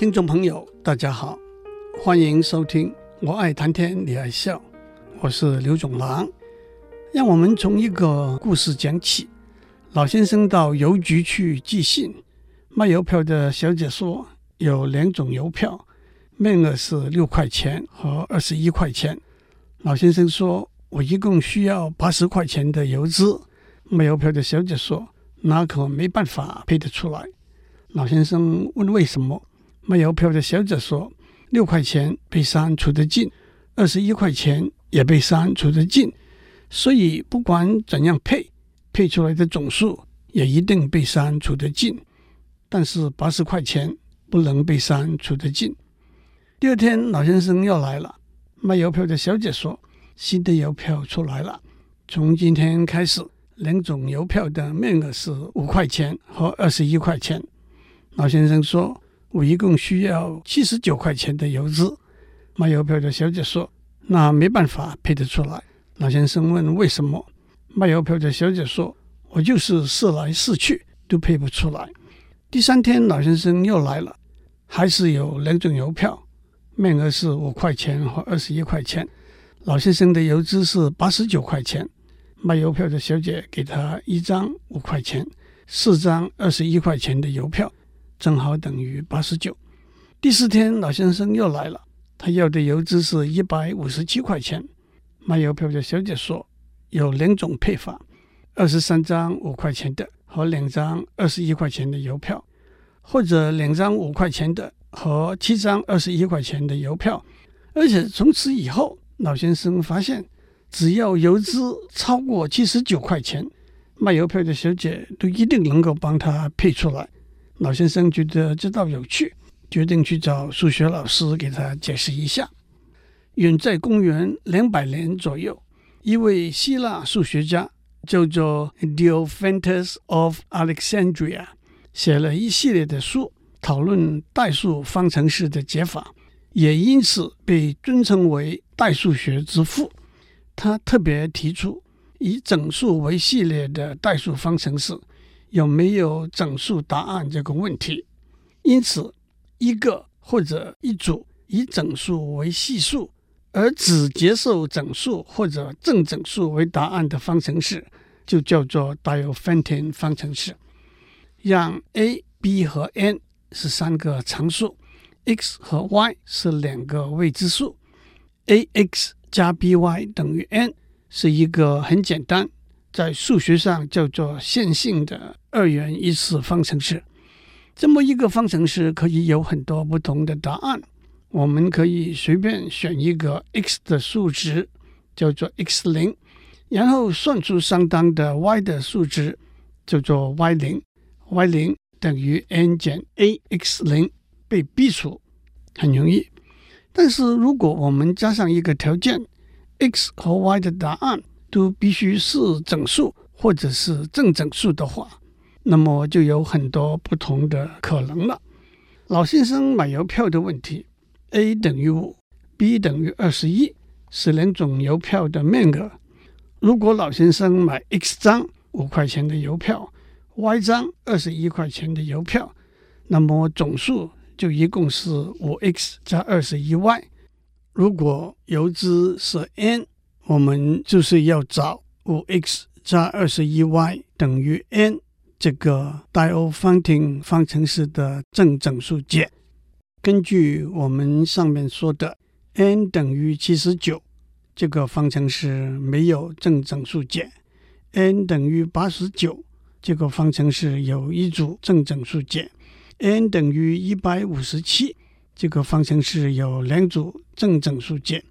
听众朋友，大家好，欢迎收听《我爱谈天，你爱笑》，我是刘总郎。让我们从一个故事讲起。老先生到邮局去寄信，卖邮票的小姐说有两种邮票，面额是六块钱和二十一块钱。老先生说：“我一共需要八十块钱的邮资。”卖邮票的小姐说：“那可没办法配得出来。”老先生问：“为什么？”卖邮票的小姐说：“六块钱被删除得尽，二十一块钱也被删除得尽，所以不管怎样配，配出来的总数也一定被删除得尽。但是八十块钱不能被删除得尽。”第二天，老先生又来了。卖邮票的小姐说：“新的邮票出来了，从今天开始，两种邮票的面额是五块钱和二十一块钱。”老先生说。我一共需要七十九块钱的邮资。卖邮票的小姐说：“那没办法配得出来。”老先生问：“为什么？”卖邮票的小姐说：“我就是试来试去都配不出来。”第三天，老先生又来了，还是有两种邮票，面额是五块钱和二十一块钱。老先生的邮资是八十九块钱。卖邮票的小姐给他一张五块钱、四张二十一块钱的邮票。正好等于八十九。第四天，老先生又来了，他要的邮资是一百五十七块钱。卖邮票的小姐说，有两种配法：二十三张五块钱的和两张二十一块钱的邮票，或者两张五块钱的和七张二十一块钱的邮票。而且从此以后，老先生发现，只要邮资超过七十九块钱，卖邮票的小姐都一定能够帮他配出来。老先生觉得这道有趣，决定去找数学老师给他解释一下。远在公元两百年左右，一位希腊数学家叫做 Diophantus of Alexandria，写了一系列的书，讨论代数方程式的解法，也因此被尊称为代数学之父。他特别提出以整数为系列的代数方程式。有没有整数答案这个问题？因此，一个或者一组以整数为系数而只接受整数或者正整数为答案的方程式，就叫做 Diophantine 方程式。让 a、b 和 n 是三个常数，x 和 y 是两个未知数，ax 加 by 等于 n 是一个很简单。在数学上叫做线性的二元一次方程式。这么一个方程式可以有很多不同的答案。我们可以随便选一个 x 的数值，叫做 x 零，然后算出相当的 y 的数值，叫做 y 零。y 零等于 n 减 a x 零，被逼除，很容易。但是如果我们加上一个条件，x 和 y 的答案，都必须是整数或者是正整数的话，那么就有很多不同的可能了。老先生买邮票的问题：A 等于五，B 等于二十一，是两种邮票的面额。如果老先生买 X 张五块钱的邮票，Y 张二十一块钱的邮票，那么总数就一共是五 X 加二十一 Y。如果邮资是 N。我们就是要找五 x 加二十一 y 等于 n 这个 d i o f a n t i n 方程式的正整数解。根据我们上面说的，n 等于七十九，这个方程式没有正整数解；n 等于八十九，这个方程式有一组正整数解；n 等于一百五十七，这个方程式有两组正整数解，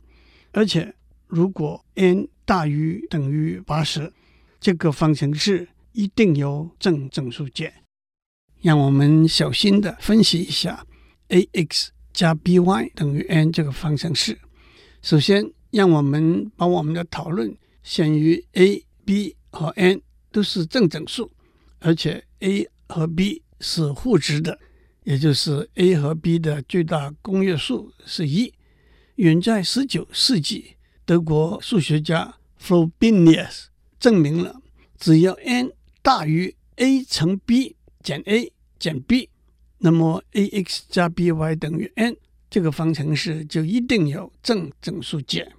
而且。如果 n 大于等于八十，这个方程式一定有正整数解。让我们小心的分析一下 ax 加 by 等于 n 这个方程式。首先，让我们把我们的讨论限于 a、b 和 n 都是正整数，而且 a 和 b 是互质的，也就是 a 和 b 的最大公约数是一。远在十九世纪。德国数学家 Frobenius 证明了，只要 n 大于 a 乘 b 减 a 减 b，那么 ax 加 by 等于 n 这个方程式就一定有正整数解。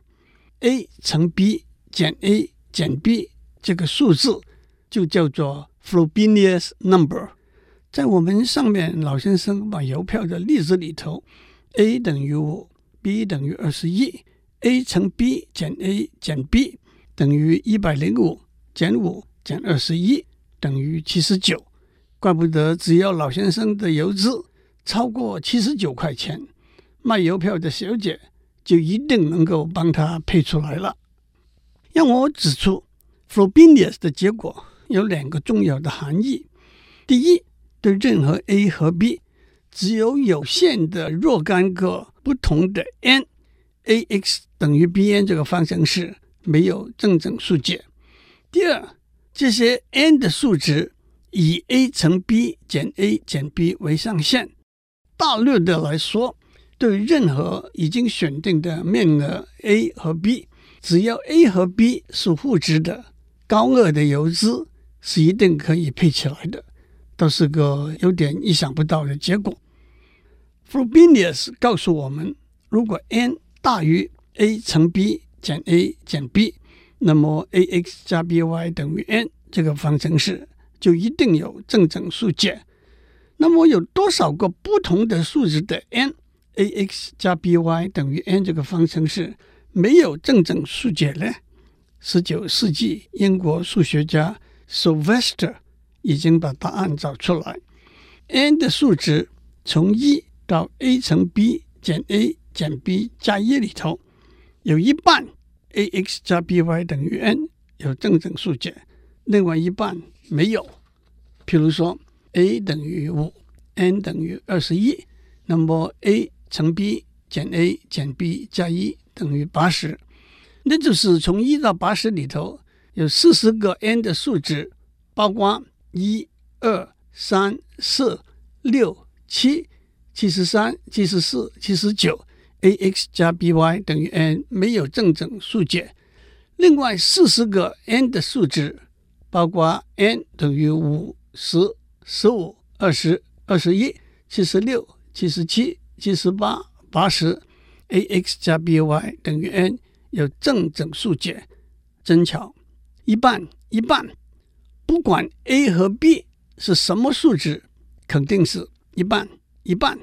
a 乘 b 减 a 减 b 这个数字就叫做 Frobenius number。在我们上面老先生买邮票的例子里头，a 等于五，b 等于二十一，a 乘 b 减 a 减 b 等于一百零五减五减二十一等于七十九。怪不得只要老先生的邮资超过七十九块钱，卖邮票的小姐就一定能够帮他配出来了。让我指出，Frobenius 的结果有两个重要的含义：第一，对任何 a 和 b 只有有限的若干个不同的 n a x 等于 bn 这个方程式没有正整数解；第二，这些 n 的数值。以 a 乘 b 减 a 减 b 为上限。大略的来说，对任何已经选定的面额 a 和 b，只要 a 和 b 是互质的，高额的游资是一定可以配起来的。倒是个有点意想不到的结果。Frobenius 告诉我们，如果 n 大于 a 乘 b 减 a 减 b，那么 ax 加 by 等于 n 这个方程式。就一定有正整数解。那么有多少个不同的数值的 n，ax 加 by 等于 n 这个方程式没有正整数解呢？十九世纪英国数学家 Sylvester 已经把答案找出来。n 的数值从一到 a 乘 b 减 a 减 b 加一里头，有一半 ax 加 by 等于 n 有正整数解，另外一半。没有，譬如说，a 等于五，n 等于二十一，那么 a 乘 b 减 a 减 b 加一等于八十，那就是从一到八十里头有四十个 n 的数值，包括一、二、三、四、六、七、七十三、七十四、七十九，ax 加 by 等于 n 没有正整数解，另外四十个 n 的数值。包括 n 等于五、十、十五、二十、二十一、七十六、七十七、七十八、八十，ax 加 by 等于 n 有正整数解，真巧，一半一半，不管 a 和 b 是什么数值，肯定是一半一半。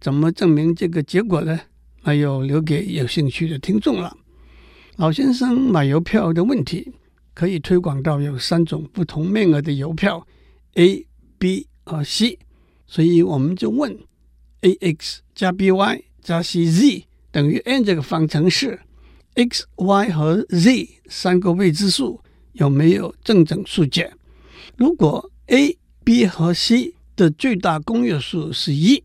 怎么证明这个结果呢？那要留给有兴趣的听众了。老先生买邮票的问题。可以推广到有三种不同面额的邮票，A、B 和 C，所以我们就问：ax 加 by 加 cz 等于 n 这个方程式，x、y 和 z 三个未知数有没有正整数解？如果 A、B 和 C 的最大公约数是一，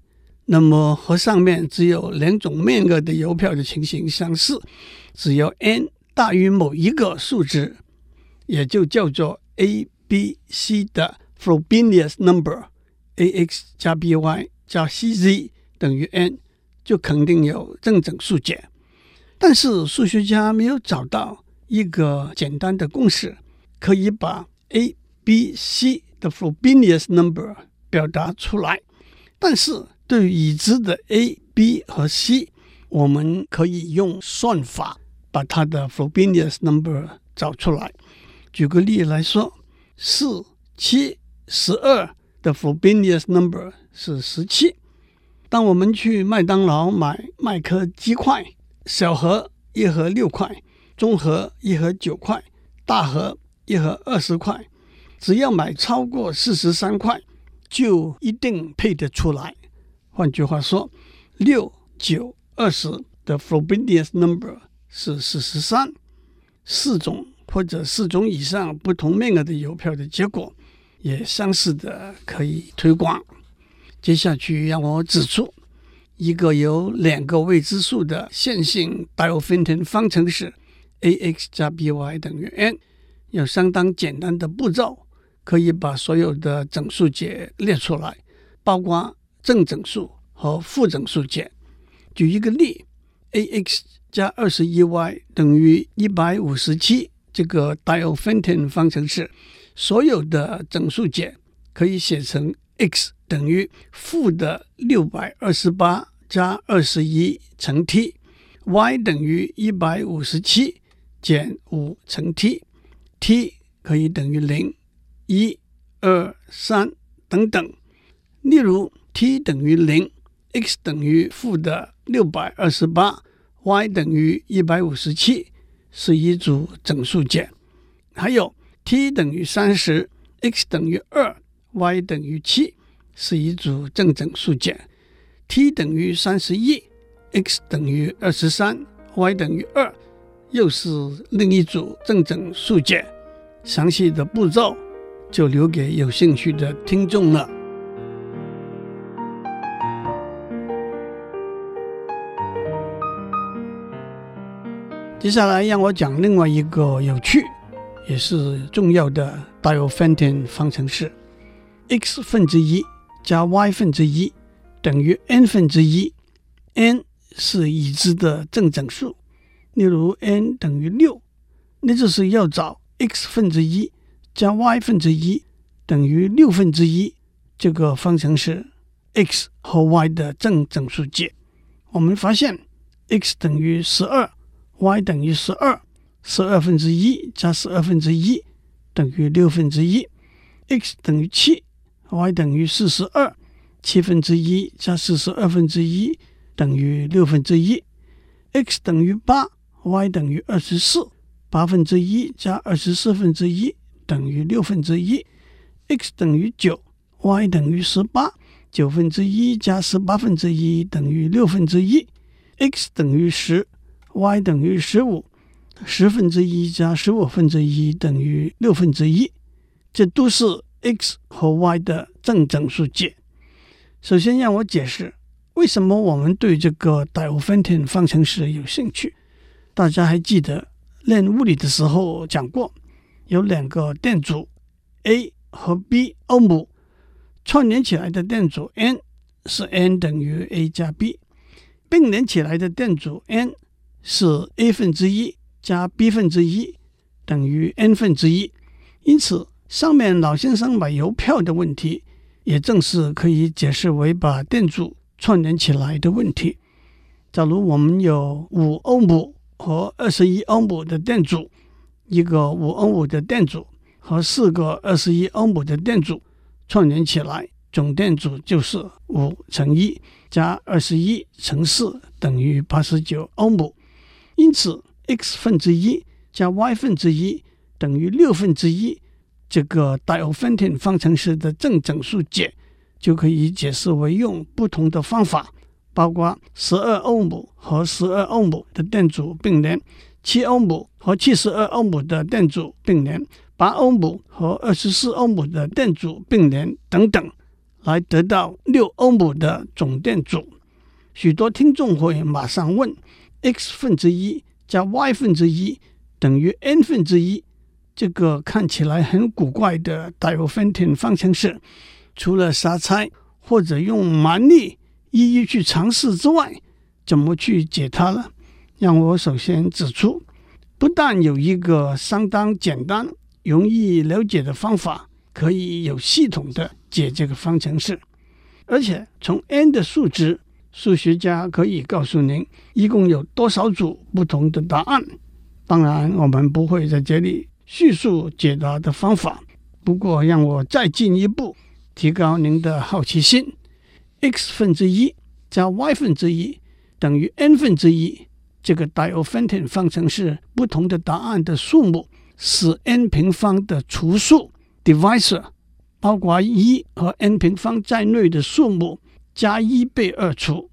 那么和上面只有两种面额的邮票的情形相似，只要 n 大于某一个数值。也就叫做 a、b、c 的 Frobenius number，ax 加 by 加 cz 等于 n，就肯定有正整数解。但是数学家没有找到一个简单的公式，可以把 a、b、c 的 Frobenius number 表达出来。但是对于已知的 a、b 和 c，我们可以用算法把它的 Frobenius number 找出来。举个例来说，四、七、十二的 Frobenius number 是十七。当我们去麦当劳买麦克鸡块，小盒一盒六块，中盒一盒九块，大盒一盒二十块，只要买超过四十三块，就一定配得出来。换句话说，六、九、二十的 Frobenius number 是四十三，四种。或者四种以上不同面额的邮票的结果也相似的可以推广。接下去让我指出一个有两个未知数的线性 Diophantine 方程式：ax 加 by 等于 n，有相当简单的步骤，可以把所有的整数解列出来，包括正整数和负整数解。举一个例：ax 加二十一 y 等于一百五十七。这个 Diophantine 方程式所有的整数解可以写成 x 等于负的六百二十八加二十一乘 t，y 等于一百五十七减五乘 t，t 可以等于零、一、二、三等等。例如，t 等于零，x 等于负的六百二十八，y 等于一百五十七，是一组整数解。还有，t 等于三十，x 等于二，y 等于七。是一组正整数解，t 等于三十一，x 等于二十三，y 等于二，又是另一组正整数解。详细的步骤就留给有兴趣的听众了。接下来让我讲另外一个有趣也是重要的 Diophantine 方程式：x 分之一。加 y 分之一等于 n 分之一，n 是已知的正整数，例如 n 等于六，那就是要找 x 分之一加 y 分之一等于六分之一这个方程式 x 和 y 的正整数解。我们发现 x 等于十二，y 等于十二，十二分之一加十二分之一等于六分之一，x 等于七。y 等于四十二，七分之一加四十二分之一等于六分之一。x 等于八，y 等于二十四，八分之一加二十四分之一等于六分之一。x 等于九，y 等于十八，九分之一加十八分之一等于六分之一。x 等于十，y 等于十五，十分之一加十五分之一等于六分之一。这都是。x 和 y 的正整数解。首先，让我解释为什么我们对这个 d i o p h a n t i n 方程式有兴趣。大家还记得练物理的时候讲过，有两个电阻 A 和 B 欧姆串联起来的电阻 N 是 N 等于 A 加 B，并联起来的电阻 N 是 A 分之一加 B 分之一等于 N 分之一。因此，上面老先生买邮票的问题，也正是可以解释为把电阻串联起来的问题。假如我们有五欧姆和二十一欧姆的电阻，一个五欧姆的电阻和四个二十一欧姆的电阻串联起来，总电阻就是五乘一加二十一乘四等于八十九欧姆。因此，x 分之一加 y 分之一等于六分之一。这个 Diophantine 方程式的正整数解就可以解释为用不同的方法，包括十二欧姆和十二欧姆的电阻并联，七欧姆和七十二欧姆的电阻并联，八欧姆和二十四欧姆的电阻并联等等，来得到六欧姆的总电阻。许多听众会马上问：x 分之一加 y 分之一等于 n 分之一？这个看起来很古怪的 Diophantine 方程式，除了瞎猜或者用蛮力一一去尝试之外，怎么去解它呢？让我首先指出，不但有一个相当简单、容易了解的方法，可以有系统的解这个方程式，而且从 n 的数值，数学家可以告诉您一共有多少组不同的答案。当然，我们不会在这里。叙述解答的方法，不过让我再进一步提高您的好奇心。x 分之一加 y 分之一等于 n 分之一，这个 Diophantine 方程式不同的答案的数目是 n 平方的除数 （divisor），包括一和 n 平方在内的数目加一被二除。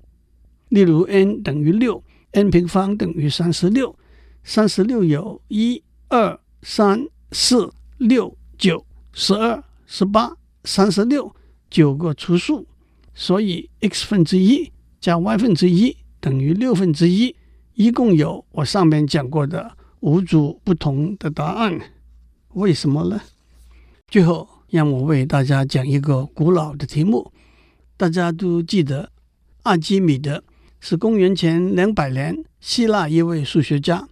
例如 n 等于六，n 平方等于三十六，三十六有一二。三四六九十二十八三十六九个除数，所以 x 分之一加 y 分之一等于六分之一，一共有我上面讲过的五组不同的答案。为什么呢？最后让我为大家讲一个古老的题目，大家都记得阿基米德是公元前两百年希腊一位数学家。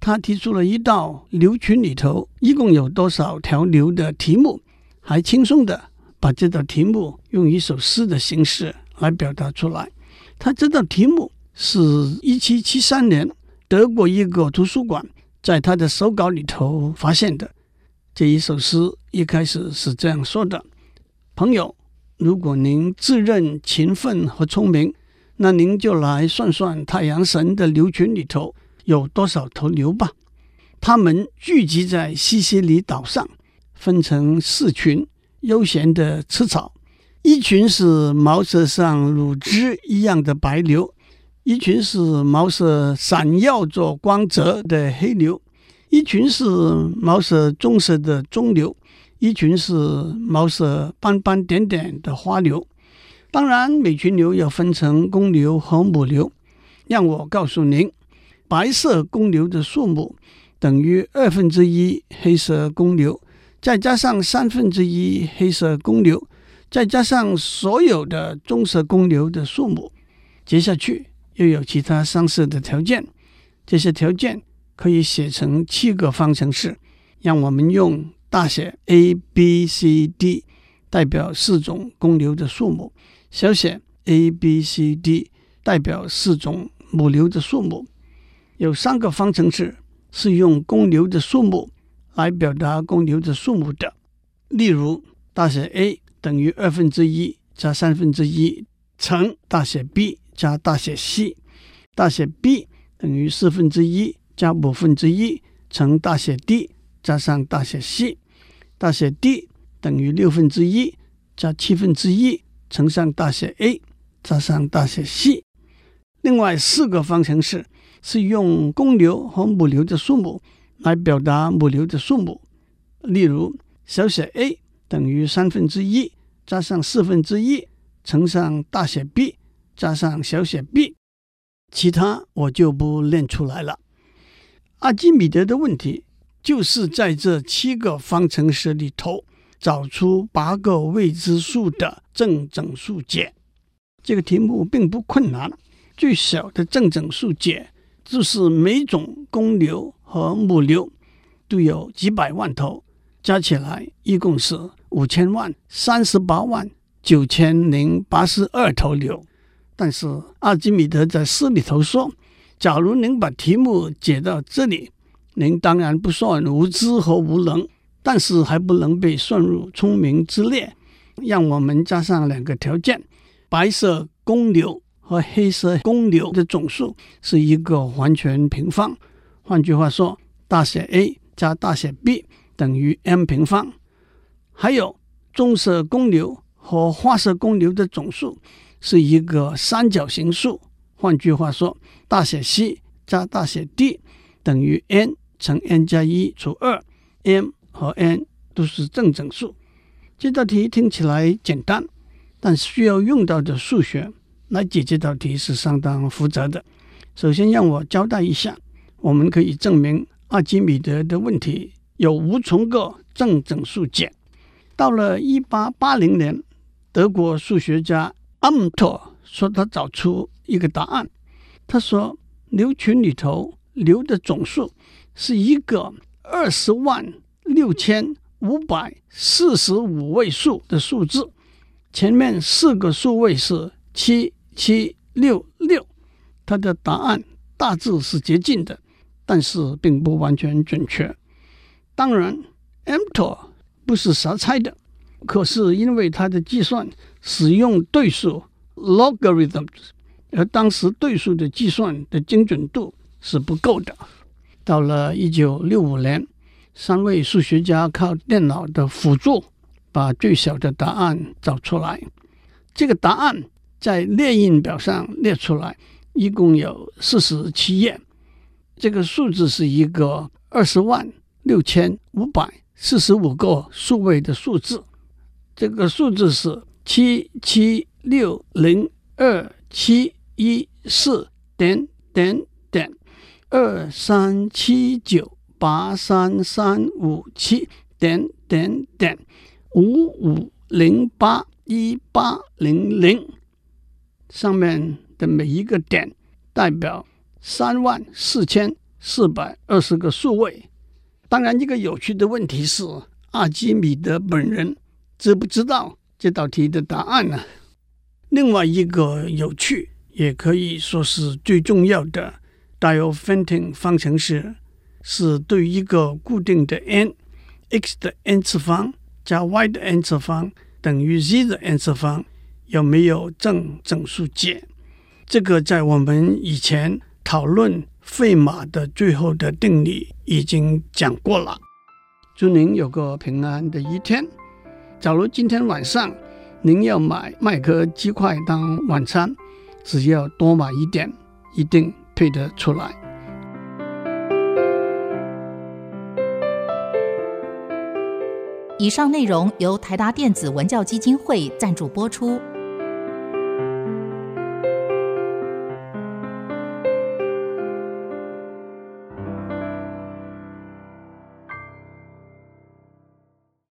他提出了一道流群里头一共有多少条流的题目，还轻松的把这道题目用一首诗的形式来表达出来。他这道题目是一七七三年德国一个图书馆在他的手稿里头发现的。这一首诗一开始是这样说的：“朋友，如果您自认勤奋和聪明，那您就来算算太阳神的牛群里头有多少头牛吧。它们聚集在西西里岛上，分成四群，悠闲地吃草。一群是毛色像乳汁一样的白牛，一群是毛色闪耀着光泽的黑牛，一群是毛色棕色的棕牛，一群是毛色斑斑点点的花牛。当然，每群牛要分成公牛和母牛。让我告诉您，白色公牛的数目等于二分之一黑色公牛，再加上三分之一黑色公牛，再加上所有的棕色公牛的数目。接下去又有其他相似的条件，这些条件可以写成七个方程式。让我们用大写 A、B、C、D 代表四种公牛的数目。小写 a b c d 代表四种母牛的数目，有三个方程式是用公牛的数目来表达公牛的数目的。例如，大写 A 等于二分之一加三分之一乘大写 B 加大写 C，大写 B 等于四分之一加五分之一乘大写 D 加上大写 C，大写 D 等于六分之一加七分之一。乘上大写 A 加上大写 C，另外四个方程式是用公牛和母牛的数目来表达母牛的数目。例如，小写 a 等于三分之一加上四分之一乘上大写 B 加上小写 b，其他我就不念出来了。阿基米德的问题就是在这七个方程式里头。找出八个未知数的正整数解，这个题目并不困难。最小的正整数解就是每种公牛和母牛都有几百万头，加起来一共是五千万三十八万九千零八十二头牛。但是阿基米德在诗里头说：“假如能把题目解到这里，您当然不算无知和无能。”但是还不能被算入聪明之列，让我们加上两个条件：白色公牛和黑色公牛的总数是一个完全平方。换句话说，大写 A 加大写 B 等于 m 平方。还有棕色公牛和花色公牛的总数是一个三角形数。换句话说，大写 C 加大写 D 等于 n 乘 n 加一除二 m。和 n 都是正整数。这道题听起来简单，但需要用到的数学来解这道题是相当复杂的。首先，让我交代一下，我们可以证明阿基米德的问题有无穷个正整数解。到了一八八零年，德国数学家阿姆托说他找出一个答案。他说，牛群里头牛的总数是一个二十万。六千五百四十五位数的数字，前面四个数位是七七六六，它的答案大致是接近的，但是并不完全准确。当然，Amthor 不是瞎猜的，可是因为他的计算使用对数 logarithms，而当时对数的计算的精准度是不够的。到了一九六五年。三位数学家靠电脑的辅助，把最小的答案找出来。这个答案在列印表上列出来，一共有四十七页。这个数字是一个二十万六千五百四十五个数位的数字。这个数字是七七六零二七一四点点点二三七九。八三三五七点点点五五零八一八零零，上面的每一个点代表三万四千四百二十个数位。当然，一个有趣的问题是，阿基米德本人知不知道这道题的答案呢。另外一个有趣，也可以说是最重要的 Diophantine 方程式，是对一个固定的 n，x 的 n 次方加 y 的 n 次方等于 z 的 n 次方，有没有正整数解？这个在我们以前讨论费马的最后的定理已经讲过了。祝您有个平安的一天。假如今天晚上您要买麦克鸡块当晚餐，只要多买一点，一定退得出来。以上内容由台达电子文教基金会赞助播出。